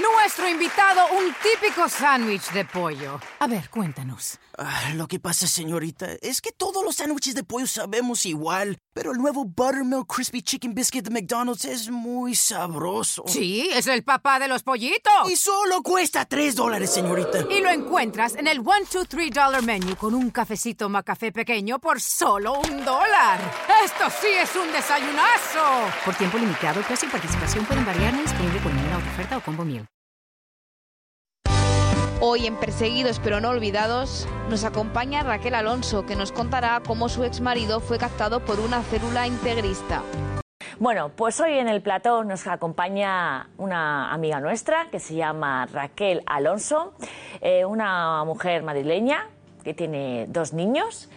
Nuestro invitado, un típico sándwich de pollo. A ver, cuéntanos. Ah, lo que pasa, señorita, es que todos los sándwiches de pollo sabemos igual, pero el nuevo Buttermilk Crispy Chicken Biscuit de McDonald's es muy sabroso. Sí, es el papá de los pollitos. Y solo cuesta tres dólares, señorita. Y lo encuentras en el one, two, three dollar menu con un cafecito macafé pequeño por solo un dólar. Esto sí es un desayunazo. Por tiempo limitado, precio y participación pueden variar, no disponible con oferta o combo meal. Hoy en Perseguidos pero no olvidados nos acompaña Raquel Alonso, que nos contará cómo su exmarido fue captado por una célula integrista. Bueno, pues hoy en el plató nos acompaña una amiga nuestra que se llama Raquel Alonso, eh, una mujer madrileña que tiene dos niños,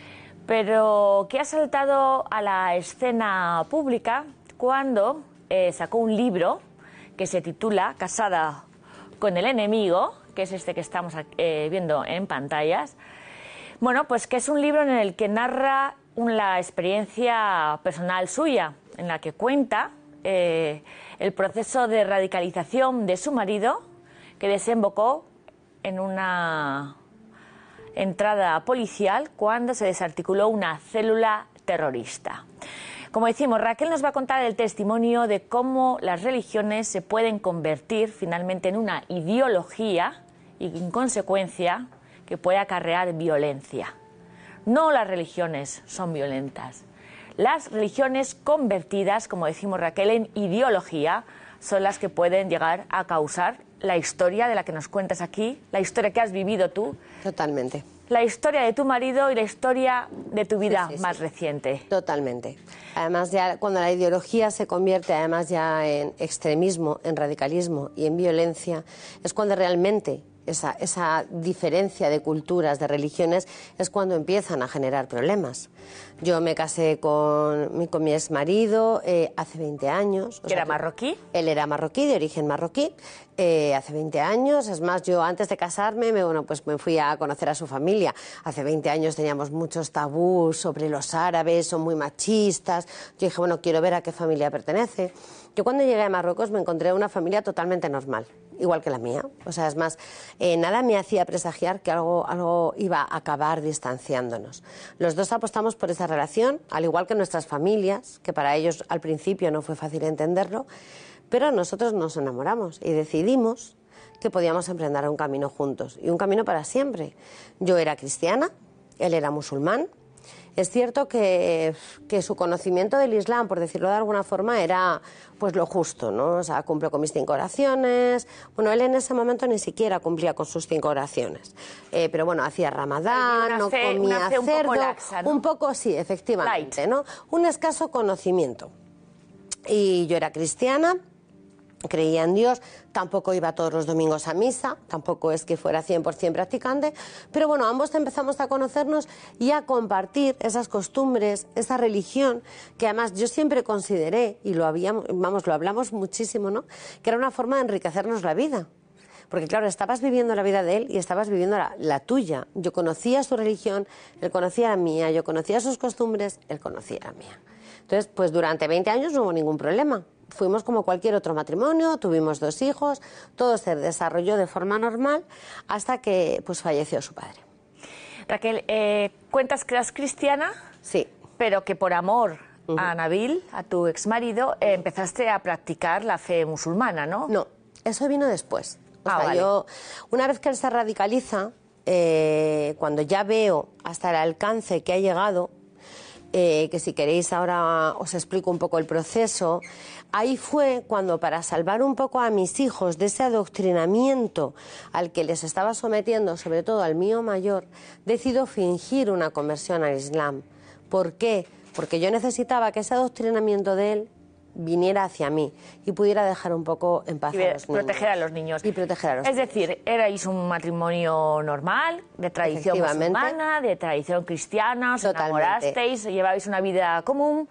pero que ha saltado a la escena pública cuando eh, sacó un libro que se titula Casada con el enemigo que es este que estamos eh, viendo en pantallas. Bueno, pues que es un libro en el que narra la experiencia personal suya, en la que cuenta eh, el proceso de radicalización de su marido, que desembocó en una entrada policial cuando se desarticuló una célula terrorista. Como decimos, Raquel nos va a contar el testimonio de cómo las religiones se pueden convertir finalmente en una ideología y en consecuencia que puede acarrear violencia. No las religiones son violentas. Las religiones convertidas, como decimos Raquel, en ideología, son las que pueden llegar a causar la historia de la que nos cuentas aquí, la historia que has vivido tú. Totalmente. La historia de tu marido y la historia de tu vida más reciente. Totalmente. Además, ya cuando la ideología se convierte además ya en extremismo, en radicalismo y en violencia, es cuando realmente esa, diferencia de culturas, de religiones, es cuando empiezan a generar problemas. Yo me casé con, mi ex marido eh, hace 20 años. ¿Era marroquí? Él era marroquí, de origen marroquí, eh, hace 20 años. Es más, yo antes de casarme, me, bueno, pues me fui a conocer a su familia. Hace 20 años teníamos muchos tabús sobre los árabes, son muy machistas. Yo dije, bueno, quiero ver a qué familia pertenece. Yo cuando llegué a Marruecos me encontré una familia totalmente normal, igual que la mía. O sea, es más, eh, nada me hacía presagiar que algo, algo iba a acabar distanciándonos. Los dos apostamos por esa relación, al igual que nuestras familias, que para ellos al principio no fue fácil entenderlo, pero nosotros nos enamoramos y decidimos que podíamos emprender un camino juntos y un camino para siempre. Yo era cristiana, él era musulmán, es cierto que, su conocimiento del Islam, por decirlo de alguna forma, era pues lo justo, ¿no? O sea, cumple con mis cinco oraciones. Bueno, él en ese momento ni siquiera cumplía con sus cinco oraciones. Eh, pero bueno, hacía ramadán, no comía cerdo. Un poco, un poco sí, efectivamente, ¿no? Un escaso conocimiento. Y yo era cristiana, creía en Dios, tampoco iba todos los domingos a misa, tampoco es que fuera 100% practicante, pero bueno, ambos empezamos a conocernos y a compartir esas costumbres, esa religión, que además yo siempre consideré, y lo habíamos, vamos, lo hablamos muchísimo, ¿no? Que era una forma de enriquecernos la vida. Porque claro, estabas viviendo la vida de él y estabas viviendo la, la tuya. Yo conocía su religión, él conocía la mía, yo conocía sus costumbres, él conocía la mía. Entonces, pues durante 20 años no hubo ningún problema fuimos como cualquier otro matrimonio, tuvimos dos hijos, todo se desarrolló de forma normal hasta que pues falleció su padre. Raquel, eh, cuentas que eras cristiana, sí, pero que por amor a Nabil, a tu ex marido, eh, empezaste a practicar la fe musulmana, ¿no? No, eso vino después. O ah, sea, yo, una vez que él se radicaliza, eh, cuando ya veo hasta el alcance que ha llegado, que si queréis ahora os explico un poco el proceso, Ahí fue cuando, para salvar un poco a mis hijos de ese adoctrinamiento al que les estaba sometiendo, sobre todo al mío mayor, decido fingir una conversión al Islam. ¿Por qué? Porque yo necesitaba que ese adoctrinamiento de él viniera hacia mí y pudiera dejar un poco en paz y a los proteger a los niños. Y proteger a los es decir, erais un matrimonio normal, de tradición musulmana, de tradición cristiana, os enamorasteis, llevabais una vida común,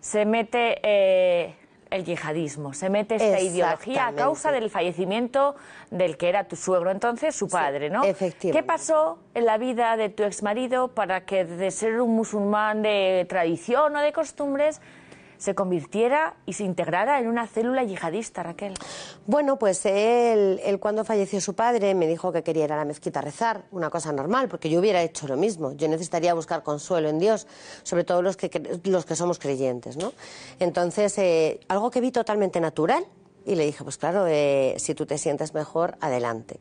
se mete eh, el yihadismo, se mete esta ideología a causa del fallecimiento del que era tu suegro entonces, su padre, ¿no? Efectivamente. ¿Qué pasó en la vida de tu exmarido para que de ser un musulmán de tradición o de costumbres se convirtiera y se integrara en una célula yihadista, Raquel? Bueno, pues él, él, cuando falleció su padre me dijo que quería ir a la mezquita a rezar, una cosa normal, porque yo hubiera hecho lo mismo. Yo necesitaría buscar consuelo en Dios, sobre todo los que, los que somos creyentes, ¿no? Entonces, eh, algo que vi totalmente natural y le dije, pues claro, eh, si tú te sientes mejor, adelante.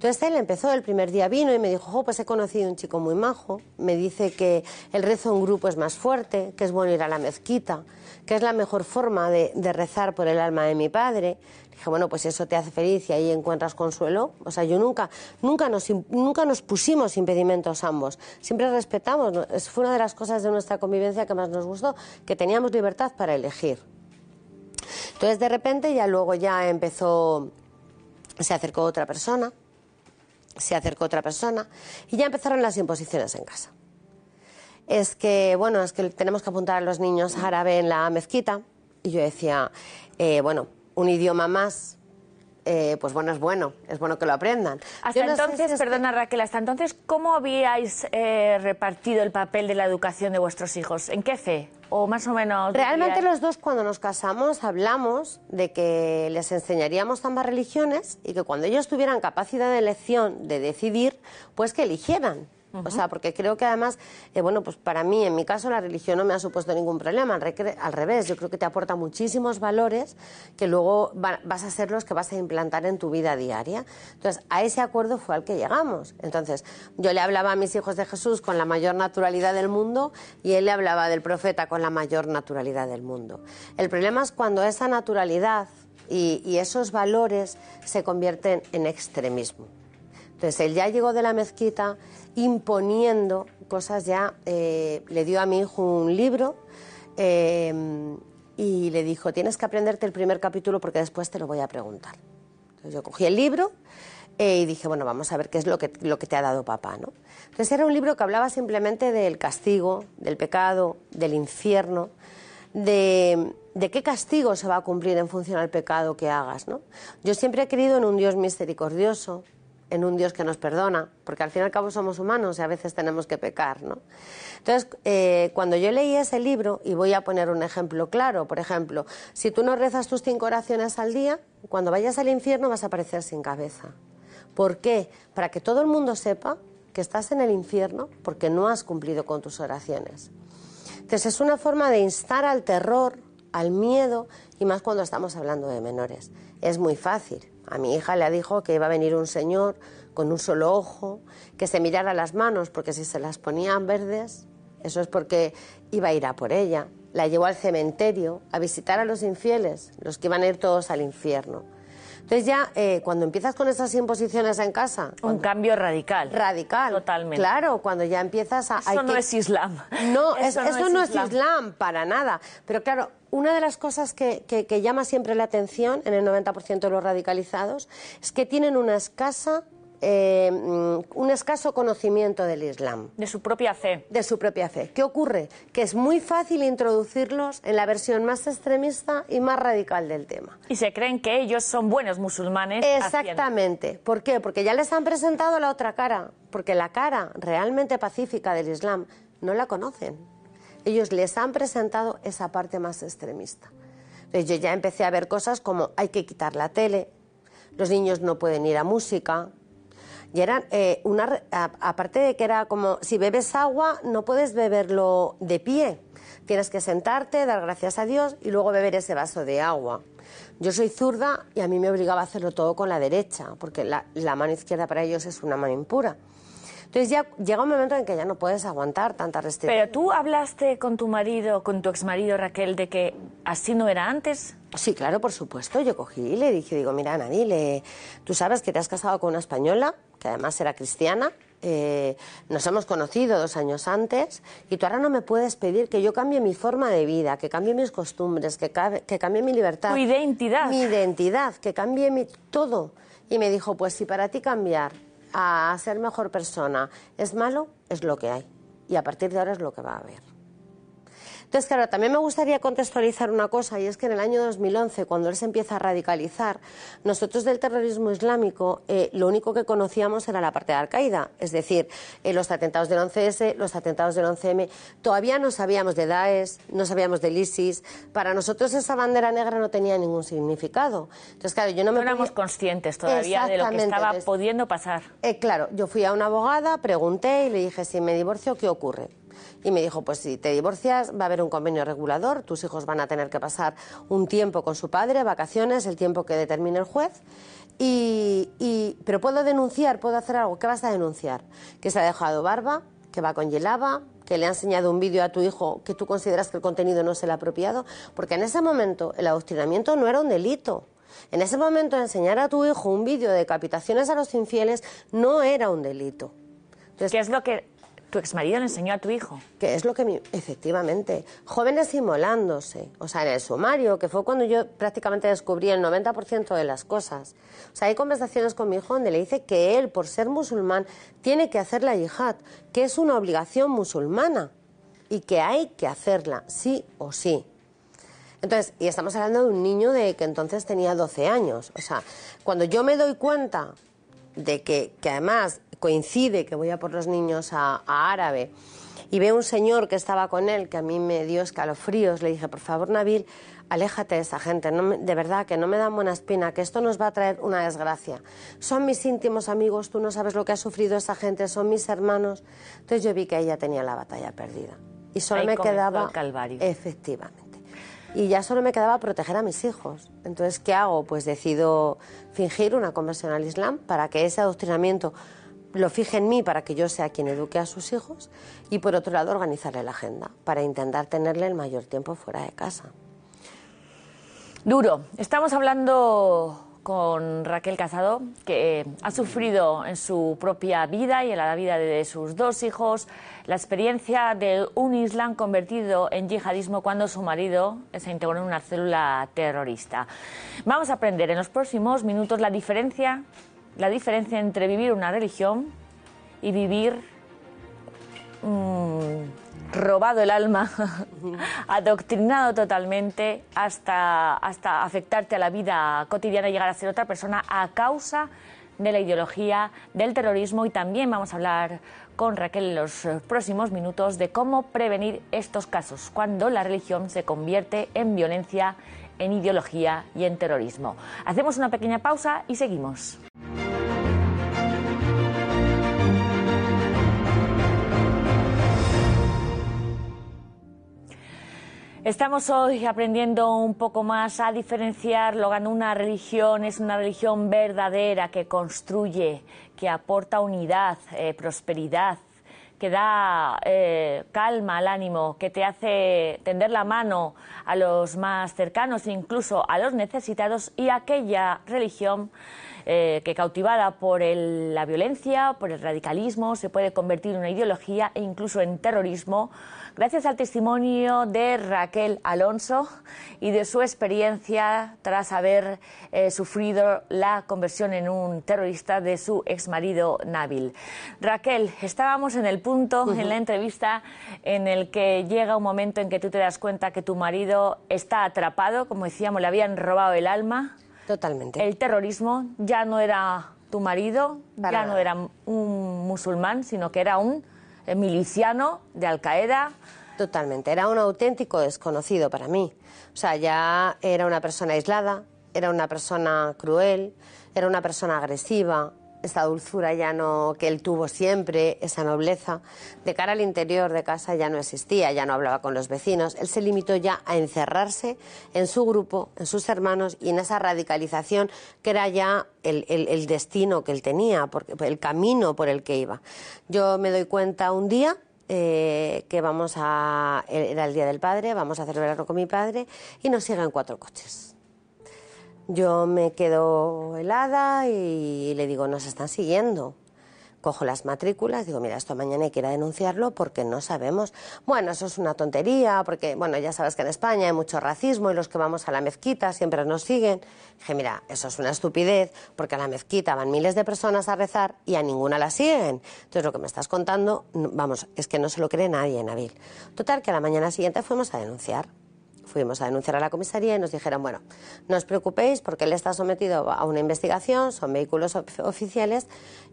Entonces él empezó, el primer día vino y me dijo, oh, pues he conocido un chico muy majo, me dice que el rezo en grupo es más fuerte, que es bueno ir a la mezquita, que es la mejor forma de, rezar por el alma de mi padre. Dije, bueno, pues eso te hace feliz y ahí encuentras consuelo. O sea, yo nunca, nunca, nos, nunca nos pusimos impedimentos ambos, siempre respetamos. Fue una de las cosas de nuestra convivencia que más nos gustó, que teníamos libertad para elegir. Entonces de repente ya luego ya empezó, se acercó otra persona se acercó otra persona y ya empezaron las imposiciones en casa. Es que, bueno, es que tenemos que apuntar a los niños árabe en la mezquita. Y yo decía, eh, bueno, un idioma más, eh, pues bueno, es bueno, es bueno que lo aprendan. Hasta entonces, perdona Raquel, hasta entonces, ¿cómo habíais eh, repartido el papel de la educación de vuestros hijos? ¿En qué fe? o más o menos... Realmente los dos cuando nos casamos hablamos de que les enseñaríamos ambas religiones y que cuando ellos tuvieran capacidad de elección, de decidir, pues que eligieran. O sea, porque creo que además, eh, bueno, pues para mí, en mi caso, la religión no me ha supuesto ningún problema. Al, revés, yo creo que te aporta muchísimos valores que luego vas a ser los que vas a implantar en tu vida diaria. Entonces, a ese acuerdo fue al que llegamos. Entonces, yo le hablaba a mis hijos de Jesús con la mayor naturalidad del mundo y él le hablaba del profeta con la mayor naturalidad del mundo. El problema es cuando esa naturalidad y esos valores se convierten en extremismo. Entonces él ya llegó de la mezquita imponiendo cosas ya, eh, le dio a mi hijo un libro eh, y le dijo, tienes que aprenderte el primer capítulo porque después te lo voy a preguntar. Entonces yo cogí el libro eh, y dije, bueno, vamos a ver qué es lo que, lo que te ha dado papá. ¿no? Entonces era un libro que hablaba simplemente del castigo, del pecado, del infierno, de, de, qué castigo se va a cumplir en función al pecado que hagas. ¿no? Yo siempre he creído en un Dios misericordioso, en un Dios que nos perdona, porque al fin y al cabo somos humanos y a veces tenemos que pecar, ¿no? Entonces, eh, cuando yo leí ese libro, y voy a poner un ejemplo claro, por ejemplo, si tú no rezas tus cinco oraciones al día, cuando vayas al infierno vas a aparecer sin cabeza. ¿Por qué? Para que todo el mundo sepa que estás en el infierno porque no has cumplido con tus oraciones. Entonces, es una forma de instar al terror, al miedo, y más cuando estamos hablando de menores. Es muy fácil. A mi hija le dijo que iba a venir un señor con un solo ojo, que se mirara las manos, porque si se las ponían verdes, eso es porque iba a ir a por ella. La llevó al cementerio a visitar a los infieles, los que iban a ir todos al infierno. Entonces ya eh, cuando empiezas con esas imposiciones en casa... Un cambio radical. Radical. Totalmente. Claro, cuando ya empiezas a... Eso no es Islam. No, eso, no, es, islam. para nada. Pero claro, una de las cosas que, que llama siempre la atención en el 90% de los radicalizados es que tienen una escasa eh, un escaso conocimiento del Islam. De su propia fe. De su propia fe. ¿Qué ocurre? Que es muy fácil introducirlos en la versión más extremista y más radical del tema. Y se creen que ellos son buenos musulmanes. Exactamente. ¿Por qué? Porque ya les han presentado la otra cara. Porque la cara realmente pacífica del Islam no la conocen. Ellos les han presentado esa parte más extremista. Entonces yo ya empecé a ver cosas como hay que quitar la tele, los niños no pueden ir a música, y eran eh, una, aparte de que era como, si bebes agua, no puedes beberlo de pie. Tienes que sentarte, dar gracias a Dios y luego beber ese vaso de agua. Yo soy zurda y a mí me obligaba a hacerlo todo con la derecha, porque la, la mano izquierda para ellos es una mano impura. Entonces ya llega un momento en que ya no puedes aguantar tanta restricción. Pero tú hablaste con tu marido, con tu exmarido Raquel, de que así no era antes. Sí, claro, por supuesto. Yo cogí y le dije, digo, mira, Nadine, tú sabes que te has casado con una española, que además era cristiana, eh, nos hemos conocido dos años antes y tú ahora no me puedes pedir que yo cambie mi forma de vida, que cambie mis costumbres, que, que cambie mi libertad. Tu identidad. Mi identidad, que cambie mi, todo. Y me dijo, pues si para ti cambiar a ser mejor persona es malo, es lo que hay. Y a partir de ahora es lo que va a haber. Entonces, claro, también me gustaría contextualizar una cosa, y es que en el año 2011, cuando él se empieza a radicalizar, nosotros del terrorismo islámico eh, lo único que conocíamos era la parte de Al-Qaeda, es decir, eh, los atentados del 11S, los atentados del 11M. Todavía no sabíamos de Daesh, no sabíamos del ISIS. Para nosotros esa bandera negra no tenía ningún significado. Entonces, claro, yo no, me éramos conscientes todavía de lo que estaba pudiendo pasar. Eh, claro, yo fui a una abogada, pregunté y le dije, si me divorcio, ¿qué ocurre? Y me dijo, pues si te divorcias va a haber un convenio regulador, tus hijos van a tener que pasar un tiempo con su padre, vacaciones, el tiempo que determine el juez. Y, pero puedo denunciar, puedo hacer algo. ¿Qué vas a denunciar? Que se ha dejado barba, que va con hielaba, que le ha enseñado un vídeo a tu hijo que tú consideras que el contenido no es el apropiado. Porque en ese momento el adoctrinamiento no era un delito. En ese momento enseñar a tu hijo un vídeo de decapitaciones a los infieles no era un delito. ¿Qué es lo que tu exmarido le enseñó a tu hijo. Que es lo que, efectivamente, jóvenes inmolándose, o sea, en el sumario, que fue cuando yo prácticamente descubrí el 90% de las cosas. O sea, hay conversaciones con mi hijo donde le dice que él, por ser musulmán, tiene que hacer la yihad, que es una obligación musulmana y que hay que hacerla, sí o sí. Entonces, y estamos hablando de un niño de que entonces tenía 12 años. O sea, cuando yo me doy cuenta de que, que además coincide que voy a por los niños a, árabe y veo un señor que estaba con él que a mí me dio escalofríos, le dije, por favor, Nabil, aléjate de esa gente, de verdad que no me dan buena espina, que esto nos va a traer una desgracia. Son mis íntimos amigos, tú no sabes lo que ha sufrido esa gente, son mis hermanos. Entonces yo vi que ella tenía la batalla perdida. Y solo me quedaba... El calvario. Efectivamente y ya solo me quedaba proteger a mis hijos. Entonces, ¿qué hago? Pues decido fingir una conversión al Islam para que ese adoctrinamiento lo fije en mí para que yo sea quien eduque a sus hijos y por otro lado organizarle la agenda para intentar tenerle el mayor tiempo fuera de casa. Duro. Estamos hablando con Raquel Casado, que ha sufrido en su propia vida y en la vida de sus dos hijos la experiencia de un Islam convertido en yihadismo cuando su marido se integró en una célula terrorista. Vamos a aprender en los próximos minutos la diferencia la diferencia entre vivir una religión y vivir mm, robado el alma, adoctrinado totalmente hasta, hasta afectarte a la vida cotidiana y llegar a ser otra persona a causa de la ideología del terrorismo y también vamos a hablar con Raquel en los próximos minutos de cómo prevenir estos casos cuando la religión se convierte en violencia, en ideología y en terrorismo. Hacemos una pequeña pausa y seguimos. Estamos hoy aprendiendo un poco más a diferenciar lo que una religión es una religión verdadera que construye, que aporta unidad, eh, prosperidad, que da eh, calma al ánimo, que te hace tender la mano a los más cercanos, incluso a los necesitados, y aquella religión eh, que cautivada por la violencia, por el radicalismo, se puede convertir en una ideología e incluso en terrorismo, gracias al testimonio de Raquel Alonso y de su experiencia tras haber eh, sufrido la conversión en un terrorista de su exmarido Nabil. Raquel, estábamos en el punto en la entrevista en el que llega un momento en que tú te das cuenta que tu marido está atrapado, como decíamos, le habían robado el alma Totalmente. El terrorismo ya no era tu marido, ya no era un musulmán, sino que era un miliciano de Al Qaeda. Totalmente, era un auténtico desconocido para mí. O sea, ya era una persona aislada, era una persona cruel, era una persona agresiva, esa dulzura ya no que él tuvo siempre, esa nobleza, de cara al interior de casa ya no existía, ya no hablaba con los vecinos, él se limitó ya a encerrarse en su grupo, en sus hermanos y en esa radicalización que era ya el, destino que él tenía, porque, el camino por el que iba. Yo me doy cuenta un día eh, que vamos a, era el Día del Padre, vamos a celebrarlo con mi padre y nos siguen cuatro coches yo me quedo helada y le digo, nos están siguiendo. Cojo las matrículas, digo, mira, esto mañana hay que ir a denunciarlo porque no sabemos. Bueno, eso es una tontería, porque, bueno, ya sabes que en España hay mucho racismo y los que vamos a la mezquita siempre nos siguen. Dije, mira, eso es una estupidez, porque a la mezquita van miles de personas a rezar y a ninguna la siguen. Entonces, lo que me estás contando, vamos, es que no se lo cree nadie, Nabil. Total, que a la mañana siguiente fuimos a denunciar fuimos a denunciar a la comisaría y nos dijeron, bueno, no os preocupéis porque él está sometido a una investigación, son vehículos oficiales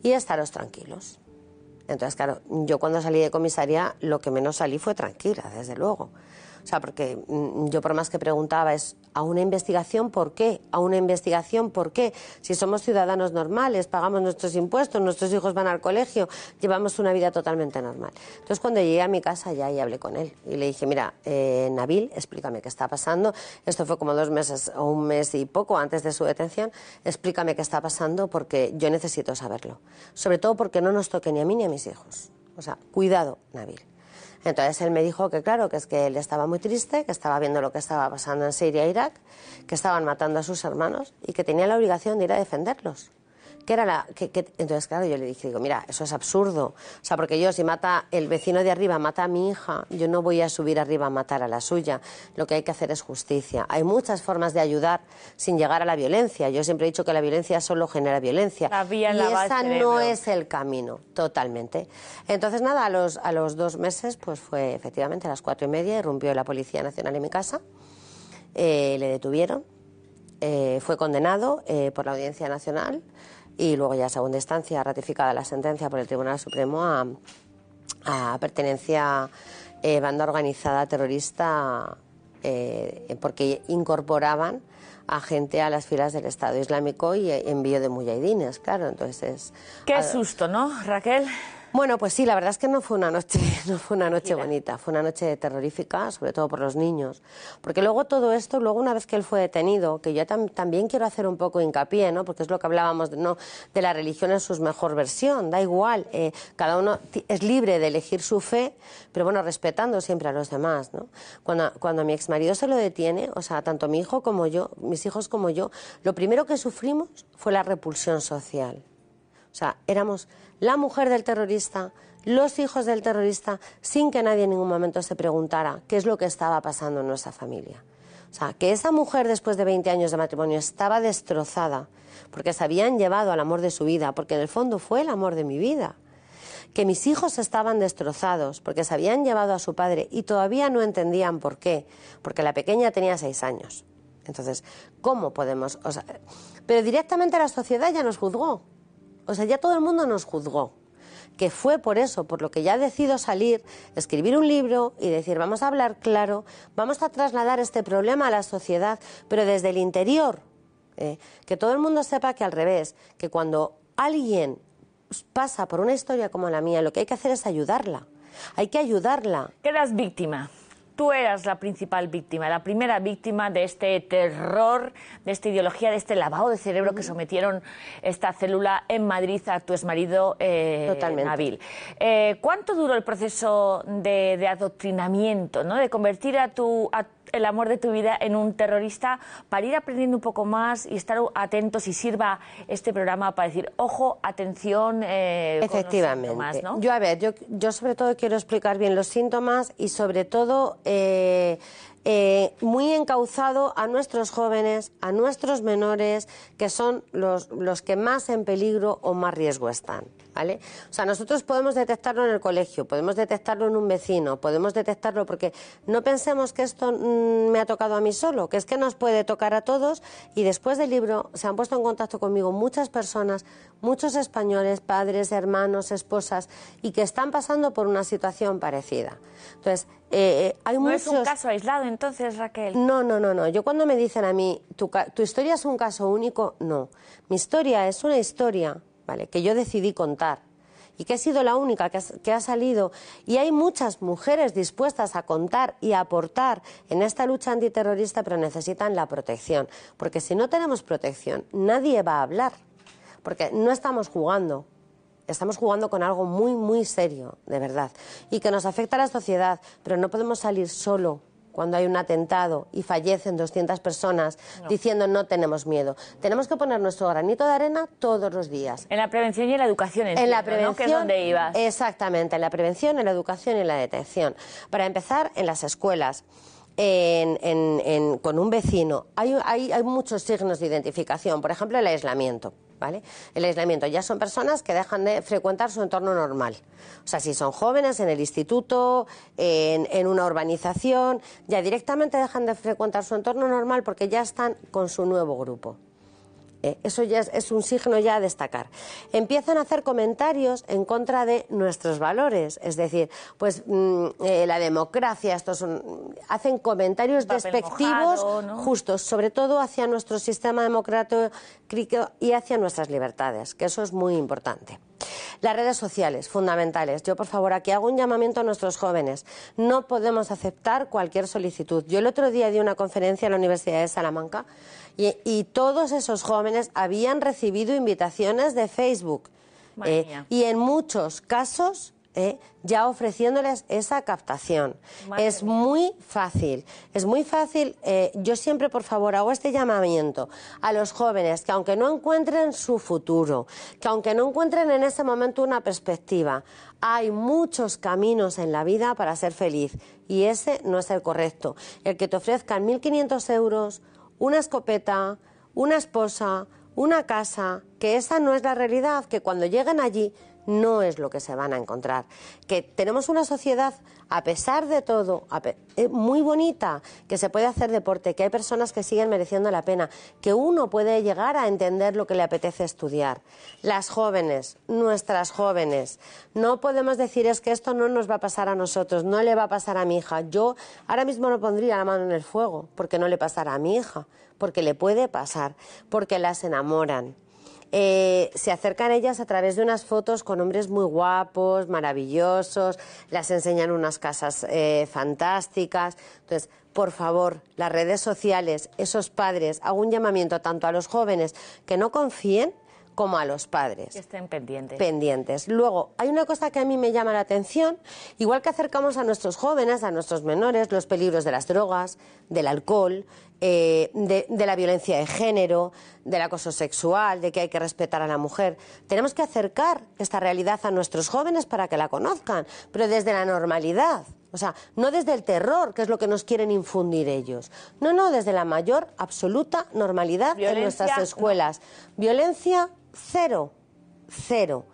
y estaros tranquilos. Entonces, claro, yo cuando salí de comisaría lo que menos salí fue tranquila, desde luego. O sea, porque mm, yo por más que preguntaba es, ¿a una investigación por qué? ¿A una investigación por qué? Si somos ciudadanos normales, pagamos nuestros impuestos, nuestros hijos van al colegio, llevamos una vida totalmente normal. Entonces cuando llegué a mi casa ya y hablé con él y le dije, mira, eh, Nabil, explícame qué está pasando. Esto fue como dos meses o un mes y poco antes de su detención. Explícame qué está pasando porque yo necesito saberlo. Sobre todo porque no nos toque ni a mí ni a mis hijos. O sea, cuidado, Nabil. Entonces él me dijo que claro, que es que él estaba muy triste, que estaba viendo lo que estaba pasando en Siria e Irak, que estaban matando a sus hermanos y que tenía la obligación de ir a defenderlos que era la que, entonces claro yo le dije digo mira eso es absurdo o sea porque yo si mata el vecino de arriba mata a mi hija yo no voy a subir arriba a matar a la suya. Lo que hay que hacer es justicia. Hay muchas formas de ayudar sin llegar a la violencia. Yo siempre he dicho que la violencia solo genera violencia. Y esa no es el camino totalmente. Entonces nada a los a los dos meses pues fue efectivamente a las cuatro y media irrumpió la policía nacional en mi casa. Eh, le detuvieron. Eh, fue condenado eh, por la Audiencia Nacional y luego ya segunda instancia ratificada la sentencia por el Tribunal Supremo a, a pertenencia eh, banda organizada terrorista eh, porque incorporaban a gente a las filas del Estado Islámico y envío de mujahidines, claro, entonces... Qué susto, ¿no, Raquel? Bueno, pues sí, la verdad es que no fue una noche, no fue una noche bonita, fue una noche terrorífica, sobre todo por los niños. Porque luego todo esto, luego una vez que él fue detenido, que yo también quiero hacer un poco hincapié, ¿no? Porque es lo que hablábamos de, no, de la religión en su mejor versión, da igual, eh, cada uno es libre de elegir su fe, pero bueno, respetando siempre a los demás, ¿no? Cuando, cuando mi exmarido se lo detiene, o sea, tanto mi hijo como yo, mis hijos como yo, lo primero que sufrimos fue la repulsión social. O sea, éramos la mujer del terrorista, los hijos del terrorista, sin que nadie en ningún momento se preguntara qué es lo que estaba pasando en nuestra familia. O sea, que esa mujer después de 20 años de matrimonio estaba destrozada porque se habían llevado al amor de su vida, porque en el fondo fue el amor de mi vida. Que mis hijos estaban destrozados porque se habían llevado a su padre y todavía no entendían por qué, porque la pequeña tenía seis años. Entonces, ¿cómo podemos...? pero directamente la sociedad ya nos juzgó. O sea, ya todo el mundo nos juzgó. Que fue por eso, por lo que ya decido salir, escribir un libro y decir, vamos a hablar claro, vamos a trasladar este problema a la sociedad, pero desde el interior. ¿eh? que todo el mundo sepa que al revés, que cuando alguien pasa por una historia como la mía, lo que hay que hacer es ayudarla. Hay que ayudarla. Quedas víctima tú eras la principal víctima, la primera víctima de este terror, de esta ideología, de este lavado de cerebro que sometieron esta célula en Madrid a tu exmarido eh, Nabil. Eh, ¿Cuánto duró el proceso de, adoctrinamiento, ¿no? de convertir a tu, el amor de tu vida en un terrorista para ir aprendiendo un poco más y estar atentos y sirva este programa para decir, ojo, atención. Eh, Efectivamente. Yo, a ver, yo, yo sobre todo quiero explicar bien los síntomas y sobre todo eh, eh, muy encauzado a nuestros jóvenes, a nuestros menores, que son los, los que más en peligro o más riesgo están. ¿Vale? O sea, nosotros podemos detectarlo en el colegio, podemos detectarlo en un vecino, podemos detectarlo porque no pensemos que esto mm, me ha tocado a mí solo, que es que nos puede tocar a todos y después del libro se han puesto en contacto conmigo muchas personas, muchos españoles, padres, hermanos, esposas y que están pasando por una situación parecida. Entonces, eh, eh, hay ¿No es un caso aislado entonces, Raquel? No, no, no, no. Yo cuando me dicen a mí, tu, tu historia es un caso único, no. Mi historia es una historia, ¿vale? Que yo decidí contar y que he sido la única que, ha salido. Y hay muchas mujeres dispuestas a contar y a aportar en esta lucha antiterrorista, pero necesitan la protección. Porque si no tenemos protección, nadie va a hablar. Porque no estamos jugando estamos jugando con algo muy, muy serio, de verdad, y que nos afecta a la sociedad, pero no podemos salir solo cuando hay un atentado y fallecen 200 personas diciendo no tenemos miedo. Tenemos que poner nuestro granito de arena todos los días. En la prevención y en la educación, En la prevención, Que es donde ibas. Exactamente, en la prevención, en la educación y en la detención. Para empezar, en las escuelas. en- en- en- con un vecino, hay, hay- hay muchos signos de identificación. Por ejemplo, el aislamiento. ¿Vale? El aislamiento ya son personas que dejan de frecuentar su entorno normal. O sea, si son jóvenes en el instituto, en, en una urbanización, ya directamente dejan de frecuentar su entorno normal porque ya están con su nuevo grupo. Eh, eso ya es, es un signo ya a destacar. Empiezan a hacer comentarios en contra de nuestros valores, es decir, pues mm, eh, la democracia, estos son- hacen comentarios Papel despectivos, mojado, ¿no? justos, sobre todo hacia nuestro sistema democrático y hacia nuestras libertades, que eso es muy importante. Las redes sociales, fundamentales. Yo, por favor, aquí hago un llamamiento a nuestros jóvenes. No podemos aceptar cualquier solicitud. Yo el otro día di una conferencia en la Universidad de Salamanca y, y todos esos jóvenes habían recibido invitaciones de Facebook. Eh, y en muchos casos eh, ya ofreciéndoles esa captación. Madre es muy fácil, es muy fácil. eh, yo siempre, por favor, hago este llamamiento a los jóvenes que aunque no encuentren su futuro, que aunque no encuentren en ese momento una perspectiva, hay muchos caminos en la vida para ser feliz y ese no es el correcto. El que te ofrezcan 1.500 euros, una escopeta, una esposa, una casa, que esa no es la realidad, que cuando lleguen allí no es lo que se van a encontrar. Que tenemos una sociedad, a pesar de todo, eh, muy bonita, que se puede hacer deporte, que hay personas que siguen mereciendo la pena, que uno puede llegar a entender lo que le apetece estudiar. Las jóvenes, nuestras jóvenes, no podemos decir es que esto no nos va a pasar a nosotros, no le va a pasar a mi hija. Yo ahora mismo no pondría la mano en el fuego porque no le pasará a mi hija, porque le puede pasar, porque las enamoran eh, se acercan ellas a través de unas fotos con hombres muy guapos, maravillosos, las enseñan unas casas eh, fantásticas. Entonces, por favor, las redes sociales, esos padres, hago un llamamiento tanto a los jóvenes que no confíen como a los padres Que estén pendientes. pendientes. Luego, hay una cosa que a mí me llama la atención, igual que acercamos a nuestros jóvenes, a nuestros menores, los peligros de las drogas, del alcohol, eh, de, de la violencia de género, del acoso sexual, de que hay que respetar a la mujer. Tenemos que acercar esta realidad a nuestros jóvenes para que la conozcan, pero desde la normalidad. O sea, no desde el terror, que es lo que nos quieren infundir ellos. No, no, desde la mayor absoluta normalidad en Violencia, nuestras no. escuelas. Violencia cero, cero.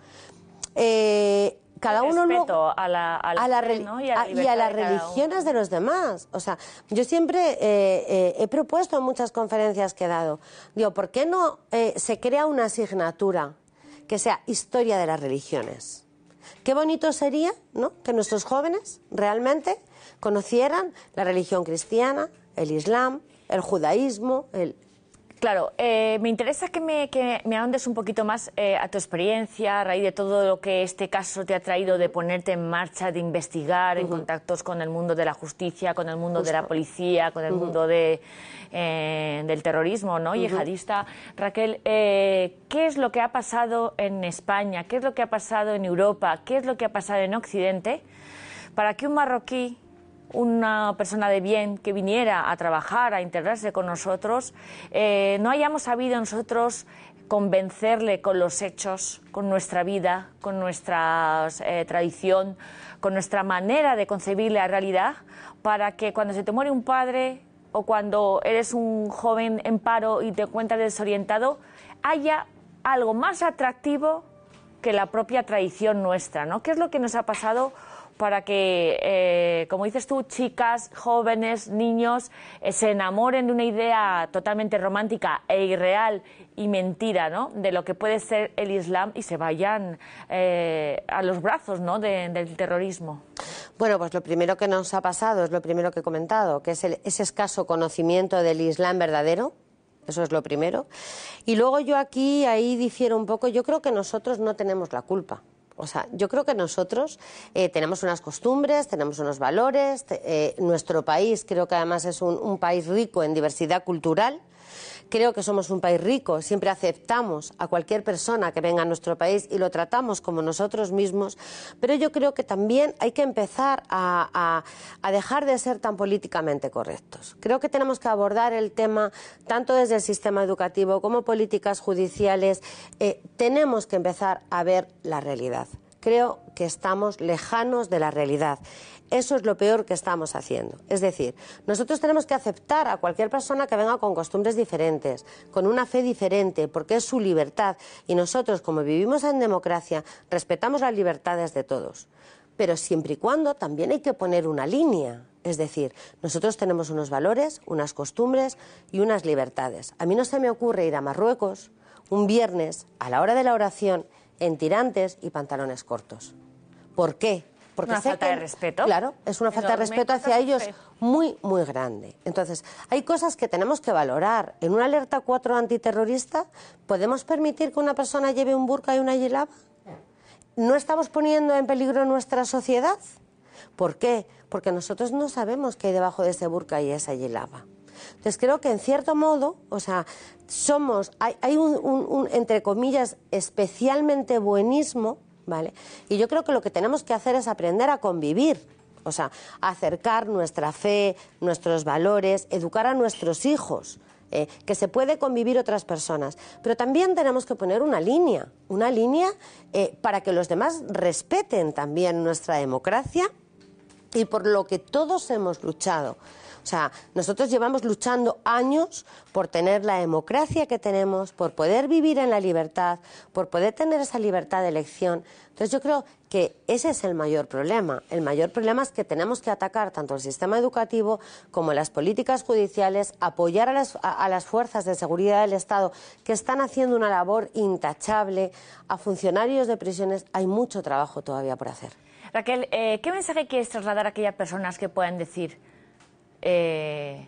Eh, cada uno luego- a la, a la a la fe, reli- ¿no? y a, la a- y libertad a las de religiones de los demás. O sea, yo siempre eh, eh, he propuesto en muchas conferencias que he dado, digo, ¿por qué no eh, se crea una asignatura que sea historia de las religiones? Qué bonito sería, ¿no? Que nuestros jóvenes realmente conocieran la religión cristiana, el islam, el judaísmo, el, Claro, eh, me interesa que me, que me ahondes un poquito más eh, a tu experiencia, a raíz de todo lo que este caso te ha traído de ponerte en marcha, de investigar en contactos con el mundo de la justicia, con el mundo de la policía, con el mundo de, eh, del terrorismo ¿no? yihadista. Raquel, eh, ¿qué es lo que ha pasado en España? ¿Qué es lo que ha pasado en Europa? ¿Qué es lo que ha pasado en Occidente? Para que un marroquí una persona de bien que viniera a trabajar, a integrarse con nosotros, eh, no hayamos sabido nosotros convencerle con los hechos, con nuestra vida, con nuestra eh, tradición, con nuestra manera de concebir la realidad, para que cuando se te muere un padre o cuando eres un joven en paro y te encuentras desorientado, haya algo más atractivo que la propia tradición nuestra, ¿no? ¿Qué es lo que nos ha pasado para que, eh, como dices tú, chicas, jóvenes, niños, eh, se enamoren de una idea totalmente romántica e irreal y mentira, ¿no? De lo que puede ser el Islam y se vayan eh, a los brazos, ¿no? de- del terrorismo. Bueno, pues lo primero que nos ha pasado es lo primero que he comentado, que es el- ese escaso conocimiento del Islam verdadero. Eso es lo primero. Y luego yo aquí, ahí difiero un poco, yo creo que nosotros no tenemos la culpa. O sea, yo creo que nosotros eh, tenemos unas costumbres, tenemos unos valores. eh, nuestro país creo que además es un país rico en diversidad cultural creo que somos un país rico, siempre aceptamos a cualquier persona que venga a nuestro país y lo tratamos como nosotros mismos, pero yo creo que también hay que empezar a, dejar de ser tan políticamente correctos. Creo que tenemos que abordar el tema tanto desde el sistema educativo como políticas judiciales. Eh, tenemos que empezar a ver la realidad. Creo que estamos lejanos de la realidad. Eso es lo peor que estamos haciendo. Es decir, nosotros tenemos que aceptar a cualquier persona que venga con costumbres diferentes, con una fe diferente, porque es su libertad. Y nosotros, como vivimos en democracia, respetamos las libertades de todos. Pero siempre y cuando también hay que poner una línea. Es decir, nosotros tenemos unos valores, unas costumbres y unas libertades. A mí no se me ocurre ir a Marruecos un viernes a la hora de la oración en tirantes y pantalones cortos. ¿Por qué? Porque una falta de respeto. Claro, es una falta de respeto hacia ellos muy, muy grande. Entonces, hay cosas que tenemos que valorar. En una alerta 4 antiterrorista, ¿podemos permitir que una persona lleve un burka y una yilaba? ¿No estamos poniendo en peligro nuestra sociedad? ¿Por qué? Porque nosotros no sabemos qué hay debajo de ese burka y esa yilaba. Entonces creo que en cierto modo, o sea, somos, hay, un, entre comillas, especialmente buenismo ¿vale? Y yo creo que lo que tenemos que hacer es aprender a convivir, o sea, acercar nuestra fe, nuestros valores, educar a nuestros hijos. Eh, que se puede convivir otras personas, pero también tenemos que poner una línea, una línea eh, para que los demás respeten también nuestra democracia y por lo que todos hemos luchado. O sea, nosotros llevamos luchando años por tener la democracia que tenemos, por poder vivir en la libertad, por poder tener esa libertad de elección. Entonces yo creo que ese es el mayor problema. El mayor problema es que tenemos que atacar tanto el sistema educativo como las políticas judiciales, apoyar a las, fuerzas de seguridad del Estado que están haciendo una labor intachable, a funcionarios de prisiones. Hay mucho trabajo todavía por hacer. Raquel, eh, ¿qué mensaje quieres trasladar a aquellas personas que puedan decir eh,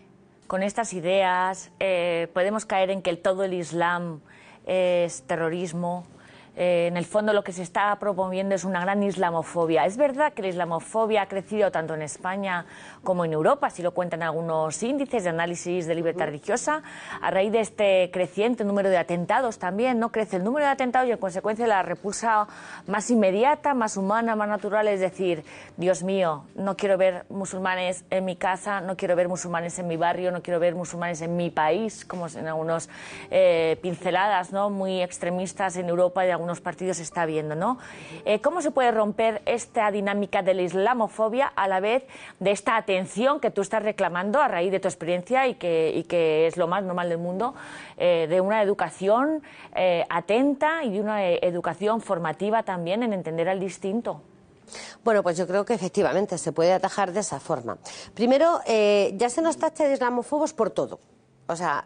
con estas ideas eh, podemos caer en que todo el Islam es terrorismo, eh, en el fondo lo que se está promoviendo es una gran islamofobia. Es verdad que la islamofobia ha crecido tanto en España como en Europa, si lo cuentan algunos índices de análisis de libertad religiosa, a raíz de este creciente número de atentados también, ¿no? Crece el número de atentados y en consecuencia la repulsa más inmediata, más humana, más natural, es decir, Dios mío, no quiero ver musulmanes en mi casa, no quiero ver musulmanes en mi barrio, no quiero ver musulmanes en mi país, como en algunos eh, pinceladas, ¿no? Muy extremistas en Europa y de algunos partidos está viendo, ¿no? Eh, ¿Cómo se puede romper esta dinámica de la islamofobia a la vez de esta atención que tú estás reclamando a raíz de tu experiencia y que, que es lo más normal del mundo, eh, de una educación eh, atenta y de una educación formativa también en entender al distinto? Bueno, pues yo creo que efectivamente se puede atajar de esa forma. Primero, ya se nos tacha de islamofobos por todo. O sea,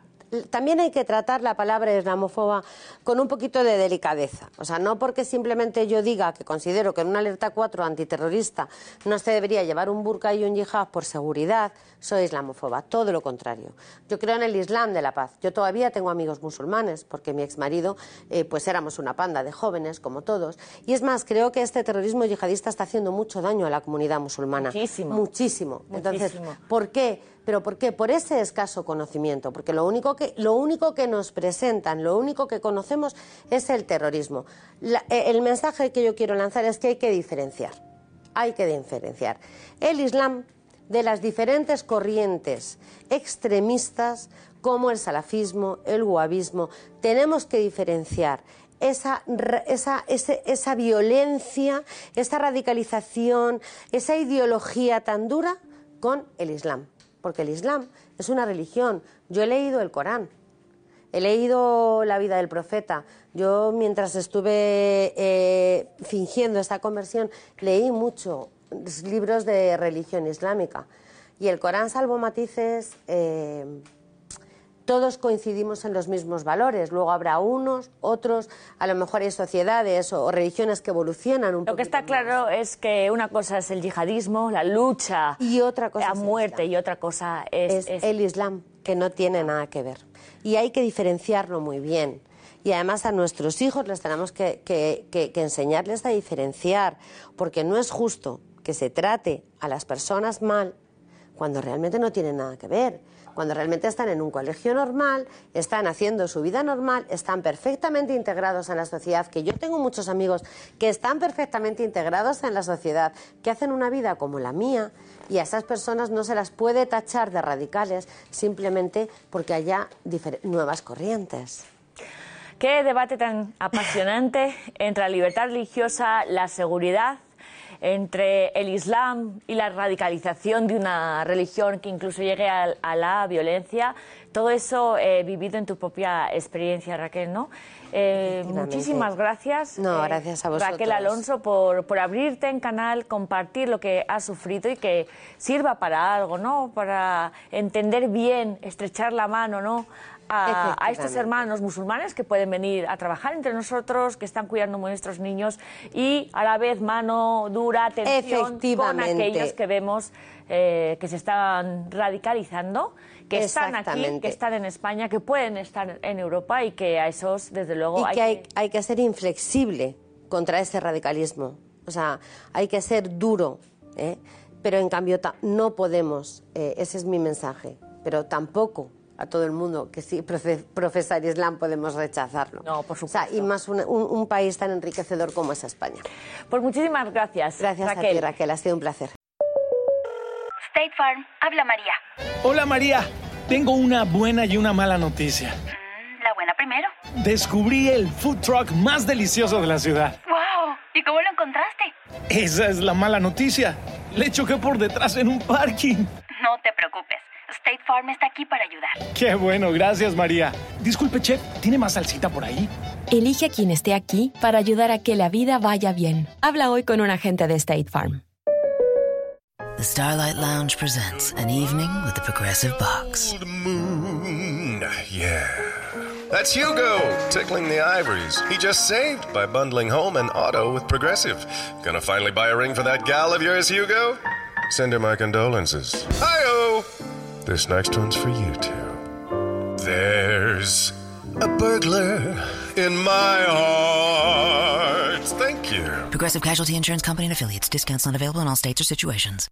también hay que tratar la palabra islamofoba con un poquito de delicadeza. O sea, no porque simplemente yo diga que considero que en una alerta 4 antiterrorista no se debería llevar un burka y un yihad por seguridad, soy islamofoba. Todo lo contrario. Yo creo en el Islam de la paz. Yo todavía tengo amigos musulmanes, porque mi exmarido, eh, pues éramos una panda de jóvenes, como todos. Y es más, creo que este terrorismo yihadista está haciendo mucho daño a la comunidad musulmana. Muchísimo. Muchísimo. Entonces, ¿por qué? ¿Pero por qué? Por ese escaso conocimiento, porque lo único que, lo único que nos presentan, lo único que conocemos es el terrorismo. Eh, el mensaje que yo quiero lanzar es que hay que diferenciar, hay que diferenciar el Islam de las diferentes corrientes extremistas como el salafismo, el wahabismo. Tenemos que diferenciar esa, esa, esa violencia, esa radicalización, esa ideología tan dura con el Islam porque el Islam es una religión. Yo he leído el Corán, he leído la vida del profeta. Yo mientras estuve eh, fingiendo esta conversión leí muchos libros de religión islámica. Y el Corán, salvo matices, eh, todos coincidimos en los mismos valores. Luego habrá unos, otros, a lo mejor hay sociedades o, religiones que evolucionan un poco. Lo que está claro es que una cosa es el yihadismo, la lucha y otra cosa a muerte, y otra cosa es, el Islam, que no tiene nada que ver. Y hay que diferenciarlo muy bien. Y además a nuestros hijos les tenemos que, que enseñarles a diferenciar, porque no es justo que se trate a las personas mal cuando realmente no tienen nada que ver. Cuando realmente están en un colegio normal, están haciendo su vida normal, están perfectamente integrados en la sociedad, que yo tengo muchos amigos que están perfectamente integrados en la sociedad, que hacen una vida como la mía, y a esas personas no se las puede tachar de radicales simplemente porque haya nuevas corrientes. Qué debate tan apasionante entre la libertad religiosa, la seguridad entre el Islam y la radicalización de una religión que incluso llegue a, la violencia. Todo eso eh, vivido en tu propia experiencia, Raquel, ¿no? Eh, muchísimas gracias. No, eh, gracias a vosotros. Raquel Alonso por, por abrirte en canal, compartir lo que has sufrido y que sirva para algo, ¿no? Para entender bien, estrechar la mano, ¿no? A, estos hermanos musulmanes que pueden venir a trabajar entre nosotros, que están cuidando a nuestros niños y a la vez mano dura, atención con aquellos que vemos eh, que se están radicalizando, que están aquí, que están en España, que pueden estar en Europa y que a esos, desde luego, hay que, hay, que ser inflexible contra ese radicalismo. O sea, hay que ser duro, ¿eh? pero en cambio no podemos, eh, ese es mi mensaje, pero tampoco a todo el mundo que sí profesa el Islam podemos rechazarlo. No, por supuesto. y más un, país tan enriquecedor como es España. Pues muchísimas gracias. Gracias Raquel. a ti, Raquel. Ha sido un placer. State Farm, habla María. Hola María, tengo una buena y una mala noticia. Mm, la buena primero. Descubrí el food truck más delicioso de la ciudad. ¡Wow! ¿Y cómo lo encontraste? Esa es la mala noticia. Le choqué por detrás en un parking. Farm está aquí para ayudar. Qué bueno, gracias María. Disculpe, chef, ¿tiene más salsita por ahí? Elige a quien esté aquí para ayudar a que la vida vaya bien. Habla hoy con un agente de State Farm. The Starlight Lounge presents an evening with the Progressive Box. Moon, yeah. That's Hugo, tickling the ivories. He just saved by bundling home and auto with Progressive. Gonna finally buy a ring for that gal of yours, Hugo? Send her my condolences. Hi-oh! This next one's for you too. There's a burglar in my heart. Thank you. Progressive Casualty Insurance Company and affiliates. Discounts not available in all states or situations.